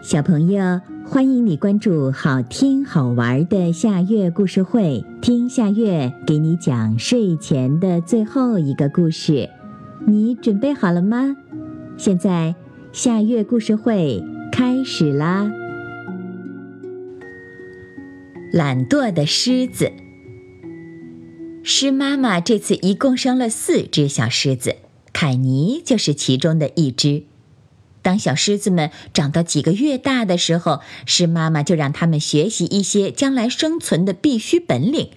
小朋友，欢迎你关注好听好玩的夏月故事会，听夏月给你讲睡前的最后一个故事。你准备好了吗？现在夏月故事会开始啦！懒惰的狮子，狮妈妈这次一共生了四只小狮子，凯尼就是其中的一只。当小狮子们长到几个月大的时候，狮妈妈就让他们学习一些将来生存的必须本领。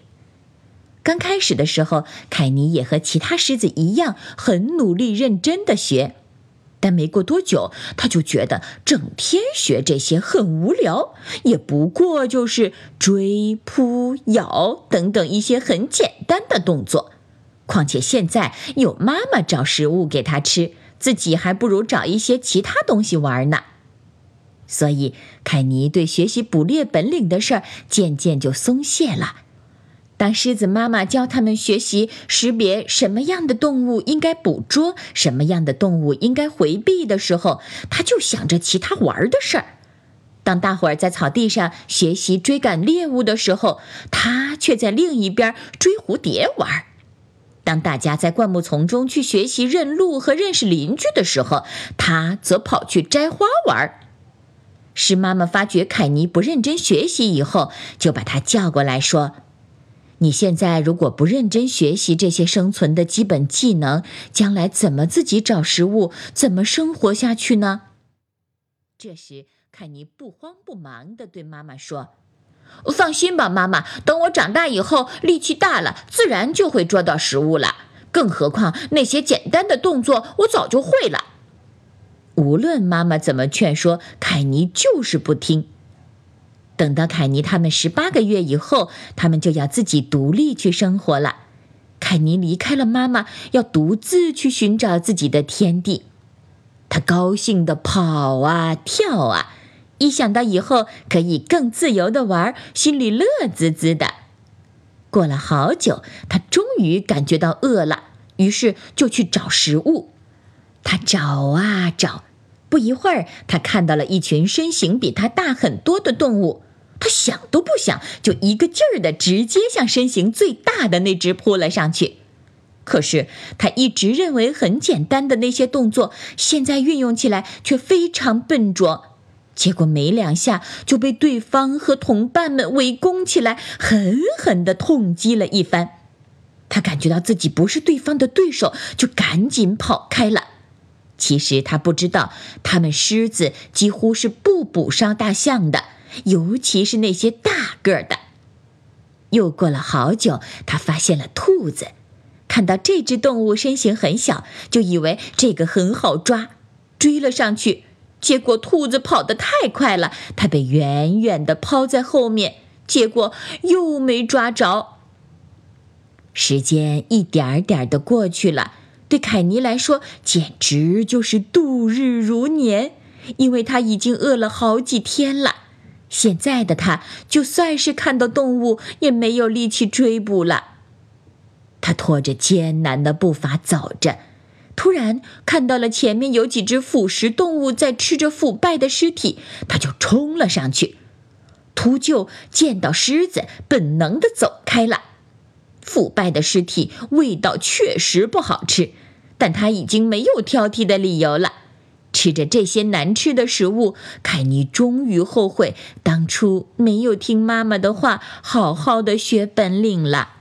刚开始的时候，凯尼也和其他狮子一样，很努力认真的学。但没过多久，他就觉得整天学这些很无聊，也不过就是追、扑、咬等等一些很简单的动作。况且现在有妈妈找食物给他吃。自己还不如找一些其他东西玩呢，所以凯尼对学习捕猎本领的事儿渐渐就松懈了。当狮子妈妈教他们学习识别什么样的动物应该捕捉，什么样的动物应该回避的时候，他就想着其他玩的事儿。当大伙儿在草地上学习追赶猎物的时候，他却在另一边追蝴蝶玩。当大家在灌木丛中去学习认路和认识邻居的时候，他则跑去摘花玩。是妈妈发觉凯尼不认真学习以后，就把他叫过来说：“你现在如果不认真学习这些生存的基本技能，将来怎么自己找食物，怎么生活下去呢？”这时，凯尼不慌不忙地对妈妈说。放心吧，妈妈。等我长大以后，力气大了，自然就会捉到食物了。更何况那些简单的动作，我早就会了。无论妈妈怎么劝说，凯尼就是不听。等到凯尼他们十八个月以后，他们就要自己独立去生活了。凯尼离开了妈妈，要独自去寻找自己的天地。他高兴地跑啊跳啊。一想到以后可以更自由的玩，心里乐滋滋的。过了好久，他终于感觉到饿了，于是就去找食物。他找啊找，不一会儿，他看到了一群身形比他大很多的动物。他想都不想，就一个劲儿的直接向身形最大的那只扑了上去。可是他一直认为很简单的那些动作，现在运用起来却非常笨拙。结果没两下就被对方和同伴们围攻起来，狠狠地痛击了一番。他感觉到自己不是对方的对手，就赶紧跑开了。其实他不知道，他们狮子几乎是不捕杀大象的，尤其是那些大个的。又过了好久，他发现了兔子，看到这只动物身形很小，就以为这个很好抓，追了上去。结果兔子跑得太快了，它被远远地抛在后面，结果又没抓着。时间一点点的过去了，对凯尼来说简直就是度日如年，因为他已经饿了好几天了。现在的他就算是看到动物，也没有力气追捕了。他拖着艰难的步伐走着。突然看到了前面有几只腐食动物在吃着腐败的尸体，他就冲了上去。秃鹫见到狮子，本能的走开了。腐败的尸体味道确实不好吃，但他已经没有挑剔的理由了。吃着这些难吃的食物，凯尼终于后悔当初没有听妈妈的话，好好的学本领了。